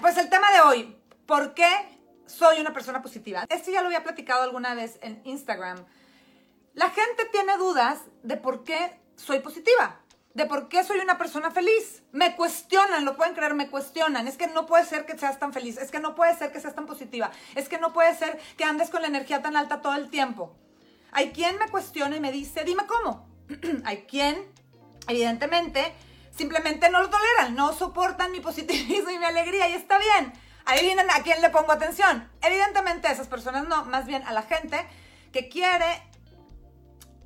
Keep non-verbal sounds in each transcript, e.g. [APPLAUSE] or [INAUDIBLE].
Pues el tema de hoy, ¿por qué soy una persona positiva? Esto ya lo había platicado alguna vez en Instagram. La gente tiene dudas de por qué soy positiva, de por qué soy una persona feliz. Me cuestionan, lo pueden creer, me cuestionan. Es que no puede ser que seas tan feliz, es que no puede ser que seas tan positiva, es que no puede ser que andes con la energía tan alta todo el tiempo. Hay quien me cuestiona y me dice, dime cómo. [CLEARS THROAT] Hay quien, evidentemente, simplemente no lo toleran, no soportan mi positivismo y mi alegría y está bien. Ahí vienen a quién le pongo atención. Evidentemente a esas personas no, más bien a la gente que quiere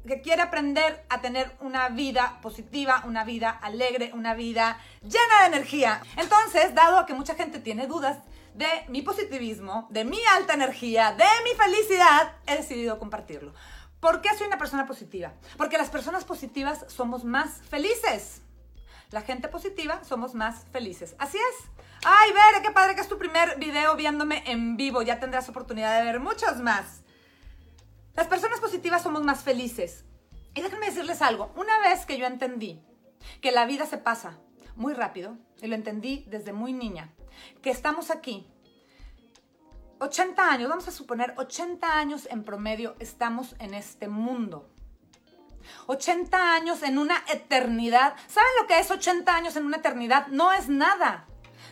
que quiere aprender a tener una vida positiva, una vida alegre, una vida llena de energía. Entonces, dado que mucha gente tiene dudas de mi positivismo, de mi alta energía, de mi felicidad, he decidido compartirlo. ¿Por qué soy una persona positiva? Porque las personas positivas somos más felices. La gente positiva somos más felices. Así es. Ay, Bere, qué padre que es tu primer video viéndome en vivo. Ya tendrás oportunidad de ver muchos más. Las personas positivas somos más felices. Y déjenme decirles algo. Una vez que yo entendí que la vida se pasa muy rápido, y lo entendí desde muy niña, que estamos aquí 80 años, vamos a suponer 80 años en promedio estamos en este mundo. 80 años en una eternidad. ¿Saben lo que es 80 años en una eternidad? No es nada.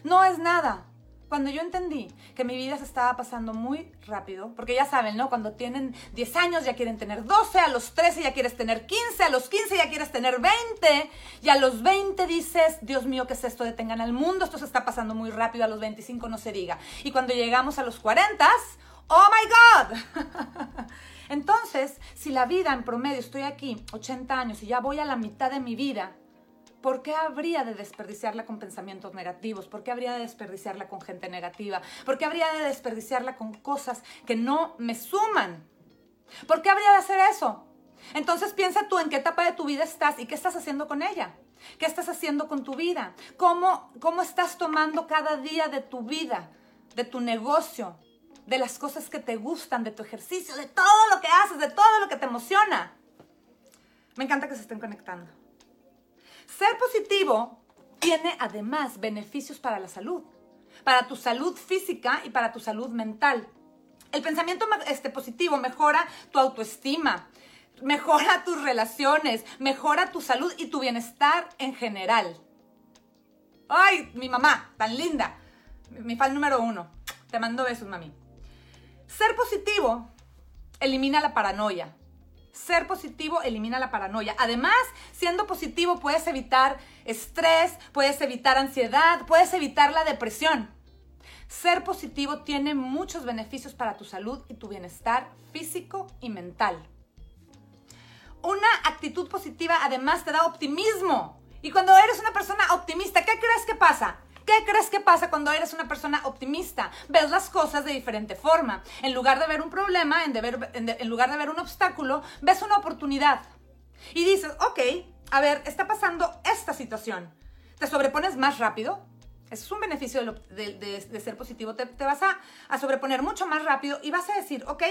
No es nada. Cuando yo entendí que mi vida se estaba pasando muy rápido, porque ya saben, ¿no? Cuando tienen 10 años ya quieren tener 12, a los 13 ya quieres tener 15, a los 15 ya quieres tener 20, y a los 20 dices, Dios mío, ¿qué es esto? Detengan al mundo, esto se está pasando muy rápido, a los 25 no se diga. Y cuando llegamos a los 40, ¡oh my God! [LAUGHS] Entonces, si la vida en promedio estoy aquí 80 años y ya voy a la mitad de mi vida, ¿Por qué habría de desperdiciarla con pensamientos negativos? ¿Por qué habría de desperdiciarla con gente negativa? ¿Por qué habría de desperdiciarla con cosas que no me suman? ¿Por qué habría de hacer eso? Entonces piensa tú en qué etapa de tu vida estás y qué estás haciendo con ella. ¿Qué estás haciendo con tu vida? ¿Cómo, cómo estás tomando cada día de tu vida, de tu negocio, de las cosas que te gustan, de tu ejercicio, de todo lo que haces, de todo lo que te emociona? Me encanta que se estén conectando. Ser positivo tiene además beneficios para la salud, para tu salud física y para tu salud mental. El pensamiento este, positivo mejora tu autoestima, mejora tus relaciones, mejora tu salud y tu bienestar en general. Ay, mi mamá, tan linda. Mi fan número uno. Te mando besos, mami. Ser positivo elimina la paranoia, ser positivo elimina la paranoia. Además, siendo positivo puedes evitar estrés, puedes evitar ansiedad, puedes evitar la depresión. Ser positivo tiene muchos beneficios para tu salud y tu bienestar físico y mental. Una actitud positiva además te da optimismo. Y cuando eres una persona optimista, ¿qué crees que pasa? ¿Qué crees que pasa cuando eres una persona optimista? Ves las cosas de diferente forma. En lugar de ver un problema, en, lugar de ver un obstáculo, ves una oportunidad. Y dices, ok, a ver, está pasando esta situación. Te sobrepones más rápido. Eso es un beneficio de, ser positivo. Te, vas a sobreponer mucho más rápido y vas a decir, ok,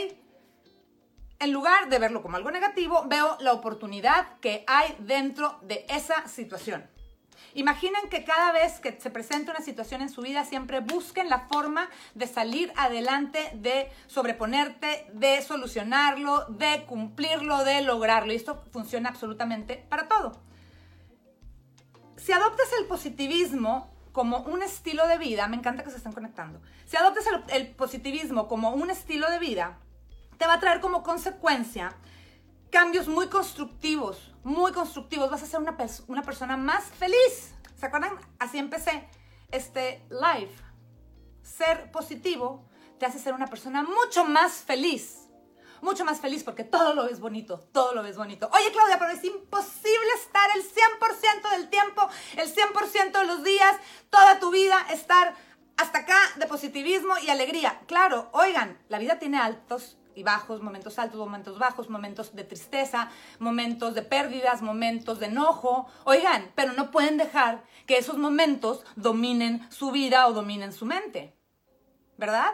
en lugar de verlo como algo negativo, veo la oportunidad que hay dentro de esa situación. Imaginen que cada vez que se presenta una situación en su vida, siempre busquen la forma de salir adelante, de sobreponerte, de solucionarlo, de cumplirlo, de lograrlo. Y esto funciona absolutamente para todo. Si adoptas el positivismo como un estilo de vida, me encanta que se estén conectando, si adoptas el, positivismo como un estilo de vida, te va a traer como consecuencia cambios muy constructivos, muy constructivos. Vas a ser una, una persona más feliz. ¿Se acuerdan? Así empecé este live. Ser positivo te hace ser una persona mucho más feliz. Mucho más feliz porque todo lo ves bonito, todo lo ves bonito. Oye Claudia, pero es imposible estar el 100% del tiempo, el 100% de los días, toda tu vida, estar hasta acá de positivismo y alegría. Claro, oigan, la vida tiene altos y bajos, momentos altos, momentos bajos, momentos de tristeza, momentos de pérdidas, momentos de enojo. Oigan, pero no pueden dejar que esos momentos dominen su vida o dominen su mente. ¿Verdad?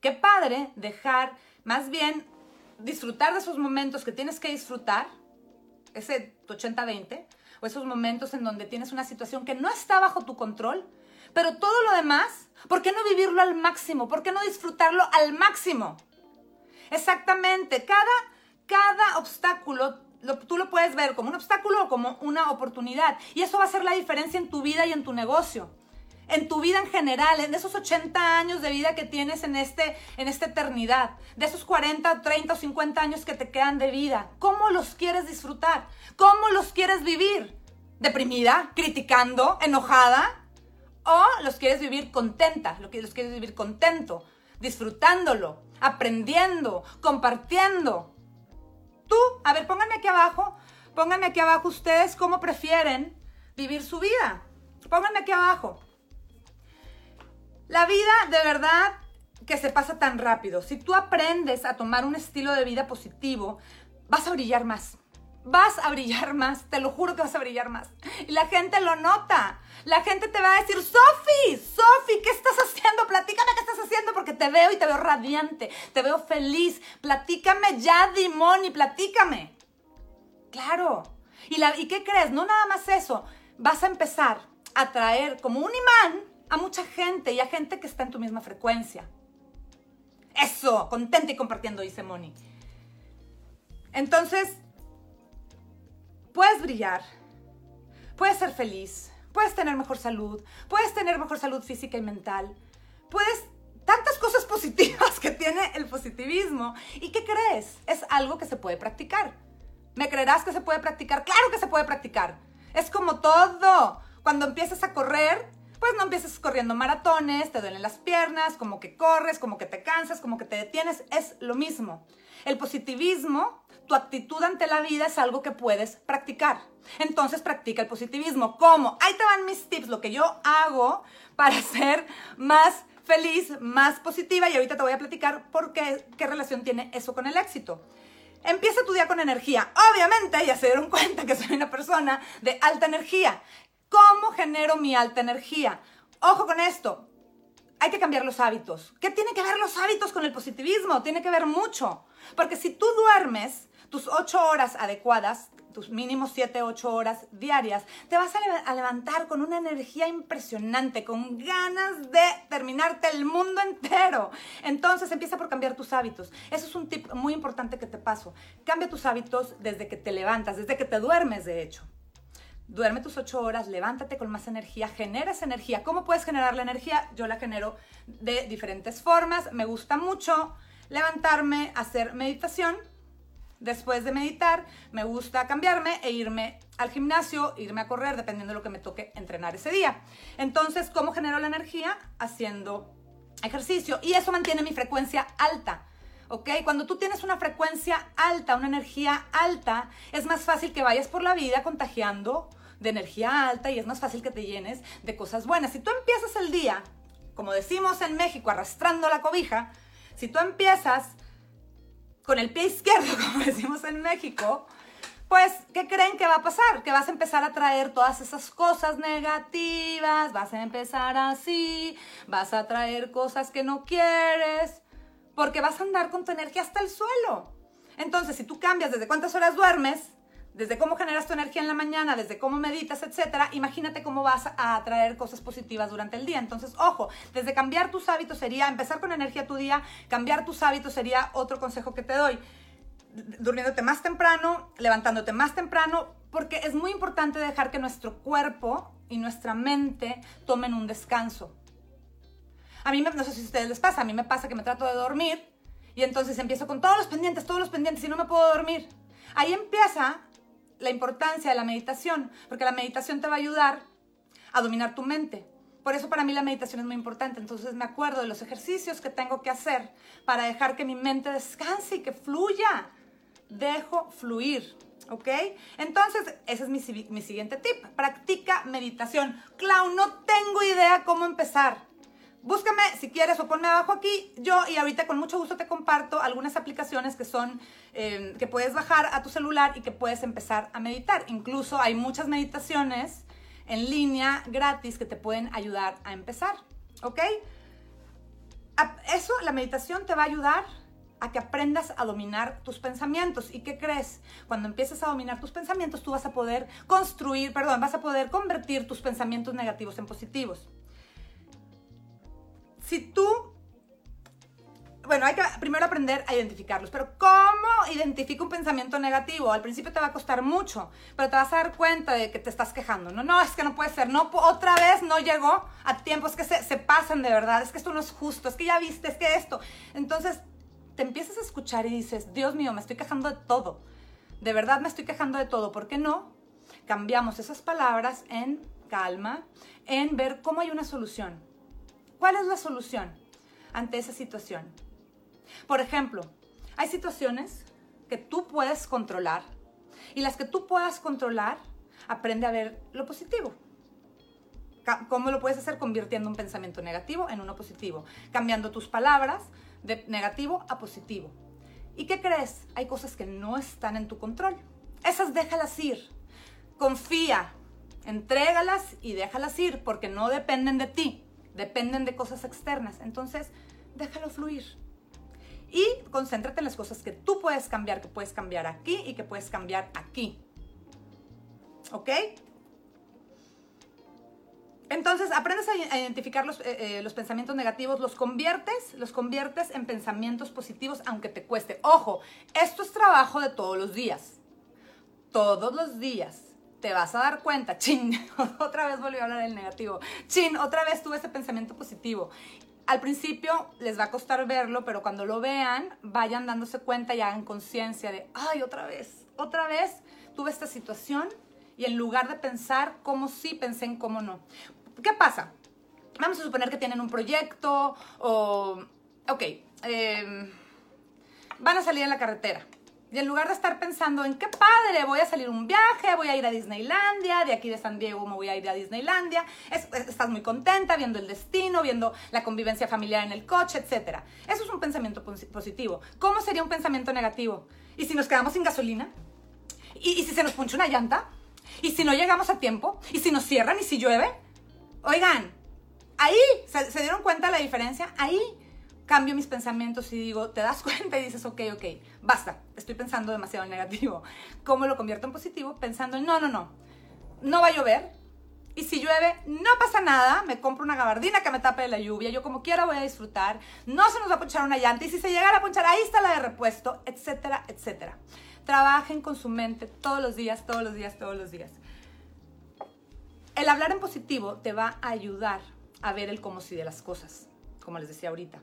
Qué padre dejar, más bien disfrutar de esos momentos que tienes que disfrutar, ese 80-20, o esos momentos en donde tienes una situación que no está bajo tu control, pero todo lo demás ¿Por qué no vivirlo al máximo? ¿Por qué no disfrutarlo al máximo? Exactamente, cada, cada obstáculo tú lo puedes ver como un obstáculo o como una oportunidad. Y eso va a ser la diferencia en tu vida y en tu negocio. En tu vida en general, en esos 80 años de vida que tienes en, este, en esta eternidad, de esos 40, 30 o 50 años que te quedan de vida, ¿cómo los quieres disfrutar? ¿Cómo los quieres vivir? ¿Deprimida? ¿Criticando? ¿Enojada? ¿O los quieres vivir contenta? ¿Los quieres vivir contento? Disfrutándolo, aprendiendo, compartiendo. Tú, a ver, pónganme aquí abajo, pónganme aquí abajo ustedes cómo prefieren vivir su vida. Pónganme aquí abajo. La vida de verdad que se pasa tan rápido. Si tú aprendes a tomar un estilo de vida positivo, vas a brillar más. Vas a brillar más, te lo juro que vas a brillar más. Y la gente lo nota. La gente te va a decir, Sofi, Sofi, ¿qué estás haciendo? Platícame qué estás haciendo porque te veo y te veo radiante, te veo feliz. Platícame ya, Dimoni, platícame. Claro. ¿Y, la, ¿Y qué crees? No nada más eso. Vas a empezar a traer como un imán a mucha gente y a gente que está en tu misma frecuencia. Eso, contenta y compartiendo, dice Moni. Entonces, puedes brillar, puedes ser feliz, puedes tener mejor salud, puedes tener mejor salud física y mental, puedes tantas cosas positivas que tiene el positivismo. ¿Y qué crees? Es algo que se puede practicar. ¿Me creerás que se puede practicar? Claro que se puede practicar. Es como todo. Cuando empiezas a correr, pues no empiezas corriendo maratones, te duelen las piernas, como que corres, como que te cansas, como que te detienes. Es lo mismo. El positivismo tu actitud ante la vida es algo que puedes practicar. Entonces practica el positivismo. ¿Cómo? Ahí te van mis tips, lo que yo hago para [LAUGHS] ser más feliz, más positiva y ahorita te voy a platicar por qué, qué relación tiene eso con el éxito. Empieza tu día con energía. Obviamente ya se dieron [LAUGHS] cuenta que soy una persona de alta energía. ¿Cómo genero mi alta energía? Ojo con esto. Hay que cambiar los hábitos. ¿Qué tiene que ver los hábitos con el positivismo? Tiene que ver mucho. Porque si tú duermes tus ocho horas adecuadas, tus mínimos siete, ocho horas diarias, te vas a, levantar con una energía impresionante, con ganas de terminarte el mundo entero. Entonces empieza por cambiar tus hábitos. Eso es un tip muy importante que te paso. Cambia tus hábitos desde que te levantas, desde que te duermes, de hecho. Duerme tus ocho horas, levántate con más energía, genera esa energía. ¿Cómo puedes generar la energía? Yo la genero de diferentes formas. Me gusta mucho levantarme, hacer meditación Después de meditar, me gusta cambiarme e irme al gimnasio, irme a correr, dependiendo de lo que me toque entrenar ese día. Entonces, ¿cómo genero la energía? Haciendo ejercicio. Y eso mantiene mi frecuencia alta. ¿ok? Cuando tú tienes una frecuencia alta, una energía alta, es más fácil que vayas por la vida contagiando de energía alta y es más fácil que te llenes de cosas buenas. Si tú empiezas el día, como decimos en México, arrastrando la cobija, si tú empiezas con el pie izquierdo, [LAUGHS] como decimos en México, pues, ¿qué creen que va a pasar? Que vas a empezar a traer todas esas cosas negativas, vas a empezar así, vas a traer cosas que no quieres, porque vas a andar con tu energía hasta el suelo. Entonces, si tú cambias desde cuántas horas duermes, desde cómo generas tu energía en la mañana, desde cómo meditas, etcétera, imagínate cómo vas a atraer cosas positivas durante el día. Entonces, ojo, desde cambiar tus hábitos sería empezar con energía tu día, cambiar tus hábitos sería otro consejo que te doy. Durmiéndote más temprano, levantándote más temprano, porque es muy importante dejar que nuestro cuerpo y nuestra mente tomen un descanso. A mí, no sé si a ustedes les pasa, a mí me pasa que me trato de dormir y entonces empiezo con todos los pendientes, todos los pendientes y no me puedo dormir. Ahí empieza la importancia de la meditación, porque la meditación te va a ayudar a dominar tu mente. Por eso para mí la meditación es muy importante. Entonces me acuerdo de los ejercicios que tengo que hacer para dejar que mi mente descanse y que fluya. Dejo fluir. ¿Ok? Entonces, ese es mi, mi siguiente tip. Practica meditación. Clau, no tengo idea cómo empezar búscame si quieres o ponme abajo aquí. Yo y ahorita con mucho gusto te comparto algunas aplicaciones que son, em, que puedes bajar a tu celular y que puedes empezar a meditar. Incluso hay muchas meditaciones en línea gratis que te pueden ayudar a empezar. ¿Ok? Eso, la meditación te va a ayudar a que aprendas a dominar tus pensamientos. ¿Y qué crees? Cuando empieces a dominar tus pensamientos, tú vas a poder construir, perdón, vas a poder convertir tus pensamientos negativos en positivos. Si tú bueno, hay que primero aprender a identificarlos. Pero ¿cómo identifico un pensamiento negativo? Al principio te va a costar mucho, pero te vas a dar cuenta de que te estás quejando. No, no, es que no puede ser. No, otra vez no llegó a tiempo. Es que se, se pasan de verdad. Es que esto no es justo. Es que ya viste, es que esto. Entonces te empiezas a escuchar y dices, Dios mío, me estoy quejando de todo. De verdad me estoy quejando de todo. ¿Por qué no? Cambiamos esas palabras en calma, en ver cómo hay una solución. ¿Cuál es la solución ante esa situación? Por ejemplo, hay situaciones que tú puedes controlar y las que tú puedas controlar, aprende a ver lo positivo. ¿Cómo lo puedes hacer? Convirtiendo un pensamiento negativo en uno positivo, cambiando tus palabras de negativo a positivo. ¿Y qué crees? Hay cosas que no están en tu control. Esas déjalas ir. Confía, entrégalas y déjalas ir porque no dependen de ti, dependen de cosas externas. Entonces, déjalo fluir. Y concéntrate en las cosas que tú puedes cambiar, que puedes cambiar aquí y que puedes cambiar aquí. ¿Ok? Entonces, aprendes a identificar los, eh, eh, los, pensamientos negativos, los conviertes, los conviertes en pensamientos positivos, aunque te cueste. Ojo, esto es trabajo de todos los días. Todos los días te vas a dar cuenta, chin, [LAUGHS] otra vez volví a hablar del negativo, chin, otra vez tuve ese pensamiento positivo al principio les va a costar verlo, pero cuando lo vean, vayan dándose cuenta y hagan conciencia de, ay, otra vez, otra vez tuve esta situación y en lugar de pensar cómo sí, pensé en cómo no. ¿Qué pasa? Vamos a suponer que tienen un proyecto o, ok, em, van a salir en la carretera y en lugar de estar pensando en qué padre, voy a salir un viaje, voy a ir a Disneylandia, de aquí de San Diego me voy a ir a Disneylandia, estás muy contenta viendo el destino, viendo la convivencia familiar en el coche, etc. Eso es un pensamiento positivo. ¿Cómo sería un pensamiento negativo? ¿Y si nos quedamos sin gasolina? ¿Y, si se nos puncha una llanta? ¿Y si no llegamos a tiempo? ¿Y si nos cierran? ¿Y si llueve? Oigan, ahí, ¿se, ¿se dieron cuenta de la diferencia? Ahí cambio mis pensamientos y digo, te das [LAUGHS] cuenta y dices, ok, ok, basta, estoy pensando demasiado en negativo. ¿Cómo lo convierto en positivo? Pensando en, no, no, no, no va a llover. Y si llueve, no pasa nada, me compro una gabardina que me tape de la lluvia, yo como quiera voy a disfrutar, no se nos va a ponchar una llanta y si se llegara a ponchar, ahí está la de repuesto, etcétera, etcétera. Trabajen con su mente todos los días, todos los días, todos los días. El hablar en positivo te va a ayudar a ver el cómo sí de las cosas, como les decía ahorita.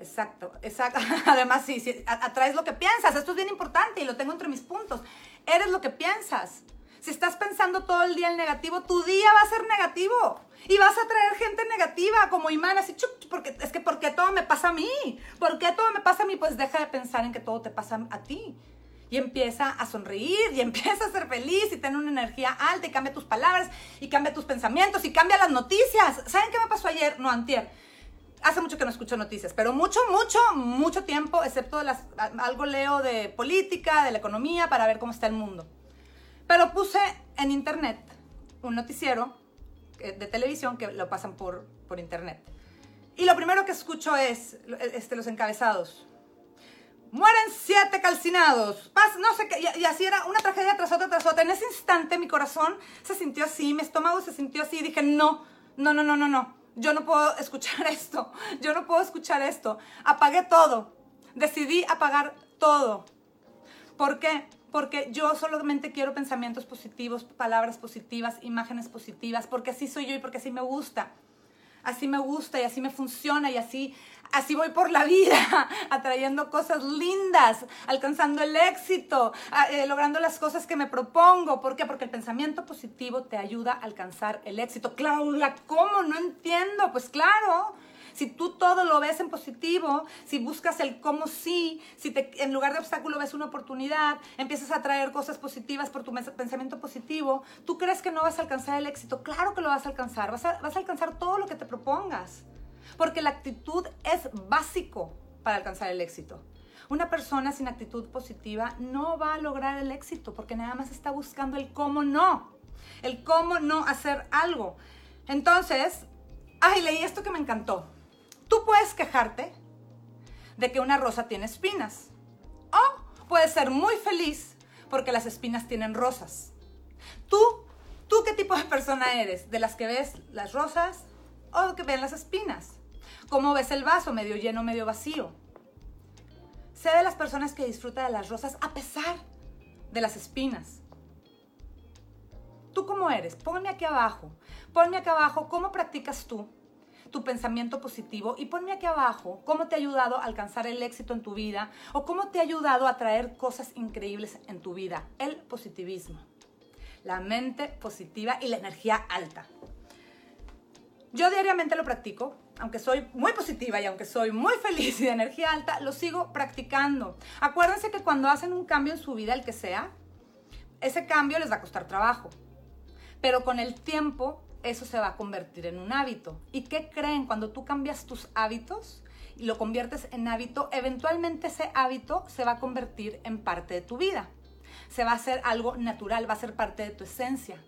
Exacto, exacto. [LAUGHS] Además, sí, sí, atraes lo que piensas. Esto es bien importante y lo tengo entre mis puntos. Eres lo que piensas. Si estás pensando todo el día en negativo, tu día va a ser negativo. Y vas a traer gente negativa como imán, así, porque es que ¿por qué todo me pasa a mí? ¿Por qué todo me pasa a mí? Pues deja de pensar en que todo te pasa a ti. Y empieza a sonreír y [LAUGHS] empieza a ser feliz y tener una energía alta y cambia tus palabras y cambia tus pensamientos y cambia las noticias. ¿Saben qué me pasó ayer? No, antier hace mucho que no escucho noticias, pero mucho, mucho, mucho tiempo, excepto las, algo leo de política, de la economía, para ver cómo está el mundo. Pero puse en internet un noticiero eh, de televisión que lo pasan por, por internet. Y lo primero que escucho es este, los encabezados. Mueren siete calcinados. no sé qué. Y, y, así era una tragedia tras otra, tras otra. En ese instante mi corazón se sintió así, mi estómago se sintió así. Y dije, no, no, no, no, no, no yo no puedo escuchar [LAUGHS] esto, yo no puedo escuchar esto. Apagué todo, decidí apagar todo. ¿Por qué? Porque yo solamente quiero pensamientos positivos, palabras positivas, imágenes positivas, porque así soy yo y porque así me gusta. Así me gusta y así me funciona y así Así voy por la vida, [LAUGHS] atrayendo cosas lindas, alcanzando el éxito, eh, logrando las cosas que me propongo. ¿Por qué? Porque el pensamiento positivo te ayuda a alcanzar el éxito. Claudia, ¿cómo? No entiendo. Pues claro, si tú todo lo ves en positivo, si buscas el cómo sí, si en lugar de obstáculo ves una oportunidad, empiezas a traer cosas positivas por tu pensamiento positivo, tú crees que no vas a alcanzar el éxito. Claro que lo vas a alcanzar, vas a alcanzar todo lo que te propongas porque la actitud es básico para alcanzar el éxito. Una persona sin actitud positiva no va a lograr el éxito porque nada más está buscando el cómo no, el cómo no hacer algo. Entonces, ay, leí esto que me encantó. Tú puedes quejarte de que una rosa tiene espinas o puedes ser muy feliz porque las espinas tienen rosas. Tú, tú qué tipo de persona eres? ¿De las que ves las rosas o que ven las espinas? ¿Cómo ves el vaso? ¿Medio lleno, medio vacío? Sé de las personas que disfrutan de las rosas a pesar de las espinas. ¿Tú cómo eres? Ponme aquí abajo. Ponme aquí abajo cómo practicas tú tu pensamiento positivo y ponme aquí abajo cómo te ha ayudado a alcanzar el éxito en tu vida o cómo te ha ayudado a traer cosas increíbles en tu vida. El positivismo, la mente positiva y la energía alta. Yo diariamente lo practico, aunque soy muy positiva y aunque soy muy feliz y de energía alta, lo sigo practicando. Acuérdense que cuando hacen un cambio en su vida, el que sea, ese cambio les va a costar trabajo. Pero con el tiempo eso se va a convertir en un hábito. ¿Y qué creen? Cuando tú cambias tus hábitos y lo conviertes en hábito, eventualmente ese hábito se va a convertir en parte de tu vida. Se va a hacer algo natural, va a ser parte de tu esencia.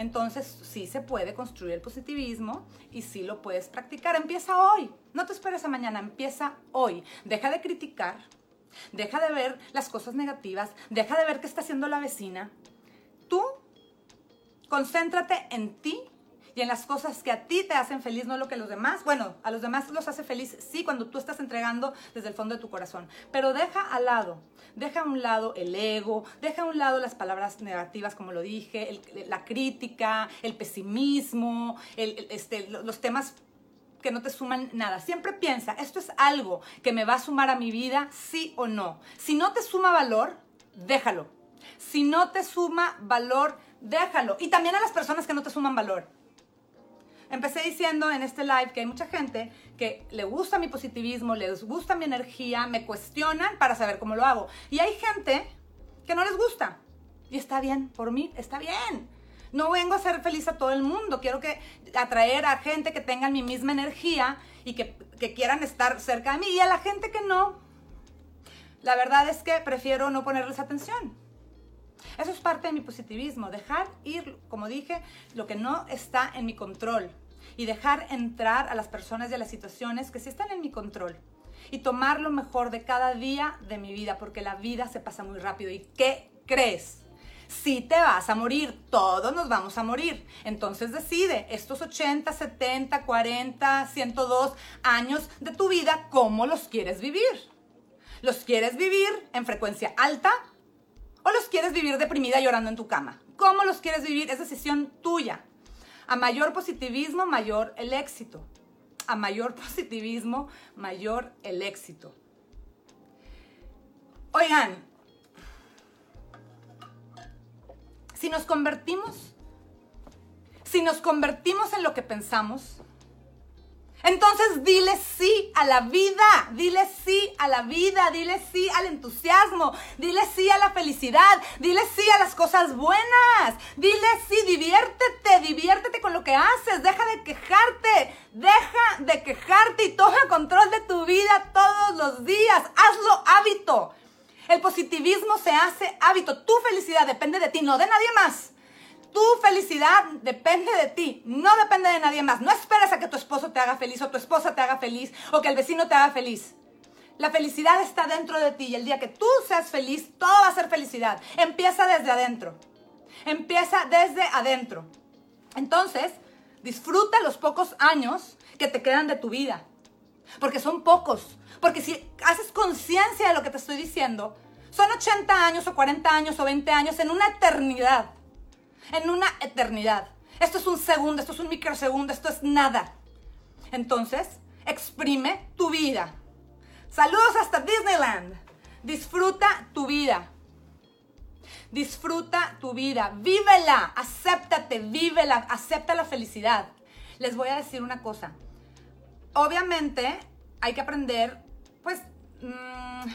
Entonces, sí se puede construir el positivismo y sí lo puedes practicar. Empieza hoy. No te esperes a mañana, empieza hoy. Deja de criticar. Deja de ver las cosas negativas. Deja de ver qué está haciendo la vecina. Tú concéntrate en ti y en las cosas que a ti te hacen feliz, no lo que los demás. Bueno, a los demás los hace feliz, sí, cuando tú estás entregando desde el fondo de tu corazón. Pero deja al lado, deja a un lado el ego, deja a un lado las palabras negativas, como lo dije, la crítica, el pesimismo, este, los temas que no te suman nada. Siempre piensa, esto es algo que me va a sumar a mi vida, sí o no. Si no te suma valor, déjalo. Si no te suma valor, déjalo. Y también a las personas que no te suman valor. Empecé diciendo en este live que hay mucha gente que le gusta mi positivismo, les gusta mi energía, me cuestionan para saber cómo lo hago. Y hay gente que no les gusta. Y está bien, por mí está bien. No vengo a ser feliz a todo el mundo, quiero que atraer a gente que tenga mi misma energía y que, que quieran estar cerca de mí. Y a la gente que no, la verdad es que prefiero no ponerles atención. Eso es parte de mi positivismo, dejar ir, como dije, lo que no está en mi control y dejar entrar a las personas y a las situaciones que sí están en mi control y tomar lo mejor de cada día de mi vida, porque la vida se pasa muy rápido. ¿Y qué crees? Si te vas a morir, todos nos vamos a morir. Entonces decide estos 80, 70, 40, 102 años de tu vida, ¿cómo los quieres vivir? ¿Los quieres vivir en frecuencia alta ¿O los quieres vivir deprimida llorando en tu cama? ¿Cómo los quieres vivir? Es decisión tuya. A mayor positivismo, mayor el éxito. A mayor [LAUGHS] positivismo, mayor el éxito. Oigan, si nos convertimos, si nos convertimos en lo que pensamos, entonces dile sí a la vida, dile sí a la vida, dile sí al entusiasmo, dile sí a la felicidad, dile sí a las cosas buenas, dile sí, diviértete, diviértete con lo que haces, deja de quejarte, deja de quejarte y toma control de tu vida todos los días, hazlo hábito. El positivismo se hace hábito, tu felicidad depende de ti, no de nadie más. Tu felicidad depende de ti, no depende de nadie más. No esperes a que tu esposo te haga feliz o tu esposa te haga feliz o que el vecino te haga feliz. La felicidad está dentro de ti y el día que tú seas feliz, todo va a ser felicidad. Empieza desde adentro. Empieza desde adentro. Entonces, disfruta los pocos años que te quedan de tu vida. Porque son pocos. Porque si haces conciencia de lo que te estoy diciendo, son 80 años o 40 años o 20 años en una eternidad en una eternidad. Esto es un segundo, esto es un microsegundo, esto es nada. Entonces, exprime tu vida. Saludos hasta Disneyland. Disfruta tu vida. Disfruta tu vida. Vívela. Acéptate, vívela. Acepta la felicidad. Les voy a decir una cosa. Obviamente hay que aprender, pues, mm,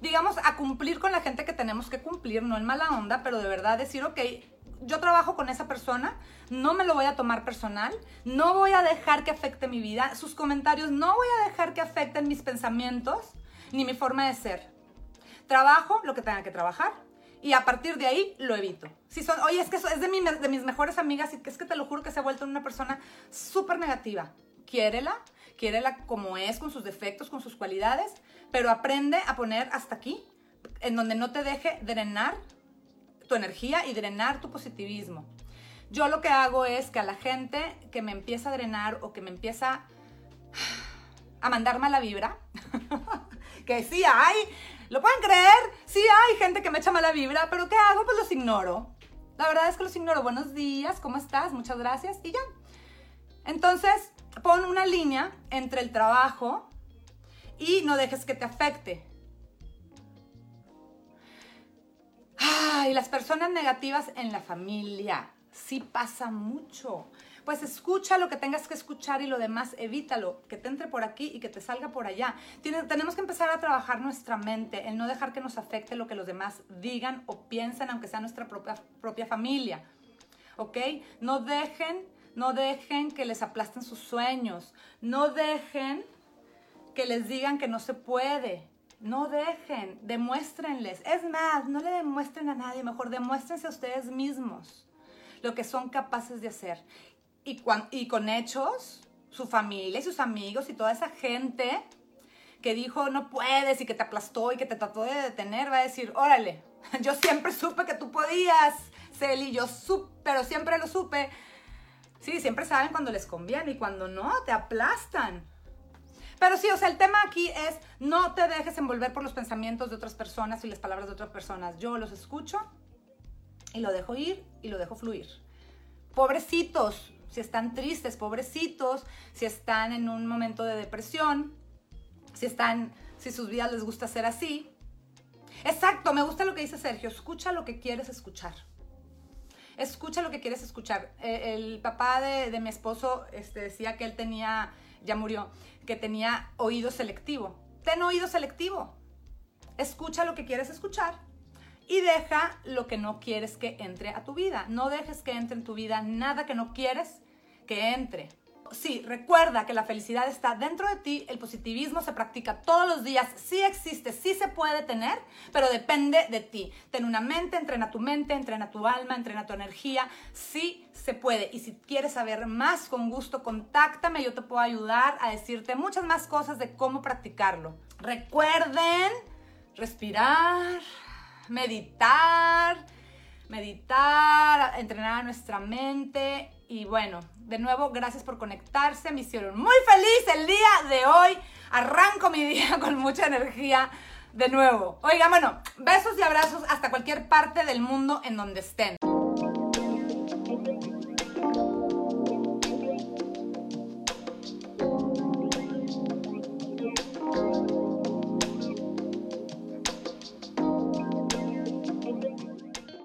digamos, a cumplir con la gente que tenemos que cumplir, no en mala onda, pero de verdad decir, ok, yo trabajo con esa persona, no me lo voy a tomar personal, no voy a dejar que afecte mi vida, sus comentarios no voy a dejar que afecten mis pensamientos ni mi forma de ser. Trabajo lo que tenga que trabajar y a partir de ahí lo evito. Si son, oye, es que es de, de mis mejores amigas y es que te lo juro que se ha vuelto una persona súper negativa. Quiérela, quiérela como es, con sus defectos, con sus cualidades, pero aprende a poner hasta aquí, en donde no te deje drenar tu energía y drenar tu positivismo. Yo lo que hago es que a la gente que me empieza a drenar o que me empieza a mandar mala vibra. [LAUGHS] que sí hay, ¿lo pueden creer? Sí hay gente que me echa mala vibra, pero ¿qué hago? Pues los ignoro. La verdad es que los ignoro. Buenos días, ¿cómo estás? Muchas gracias y ya. Entonces, pon una línea entre el trabajo y no dejes que te afecte. Ay, las personas negativas en la familia. Sí pasa mucho pues escucha lo que tengas que escuchar y lo demás evítalo, que te entre por aquí y que te salga por allá. tenemos que empezar a trabajar nuestra mente, el no dejar que nos afecte lo que los demás digan o piensen, aunque sea nuestra propia, propia familia. ¿Ok? No dejen, no dejen que les aplasten sus sueños, no dejen que les digan que no se puede. No dejen, demuéstrenles. Es más, no le demuestren a nadie, mejor demuéstrense a ustedes mismos lo que son capaces de hacer y, con hechos, su familia y sus amigos y toda esa gente que dijo no puedes y que te aplastó y que te trató de detener, va a decir, órale, [LAUGHS] yo siempre supe que tú podías, Celi, supe, pero siempre lo supe. Sí, siempre saben cuando les conviene y cuando no, te aplastan. Pero sí, o sea, el tema aquí es no te dejes envolver por los pensamientos de otras personas y las palabras de otras personas. Yo los escucho y lo dejo ir y lo dejo fluir. Pobrecitos, si están tristes, pobrecitos, si están en un momento de depresión, si están, si sus vidas les gusta ser así. Exacto, me gusta lo que dice Sergio, escucha lo que quieres escuchar. Escucha lo que quieres escuchar. E, el, papá de, mi esposo este, decía que él tenía, ya murió, que tenía oído selectivo. Ten oído selectivo. Escucha lo que quieres escuchar y deja lo que no quieres que entre a tu vida. No dejes que entre en tu vida nada que no quieres que entre. Sí, recuerda que la felicidad está dentro de ti, el positivismo se practica todos los días, sí existe, sí se puede tener, pero depende de ti. Ten una mente, entrena tu mente, entrena tu alma, entrena tu energía, sí se puede. Y si quieres saber más, con gusto, contáctame, yo te puedo ayudar a decirte muchas más cosas de cómo practicarlo. Recuerden respirar, meditar, meditar, entrenar a nuestra mente y bueno, de nuevo, gracias por conectarse. Me hicieron muy feliz el día de hoy. Arranco mi [LAUGHS] día con mucha energía de nuevo. Oiga, bueno, besos y abrazos hasta cualquier parte del mundo en donde estén.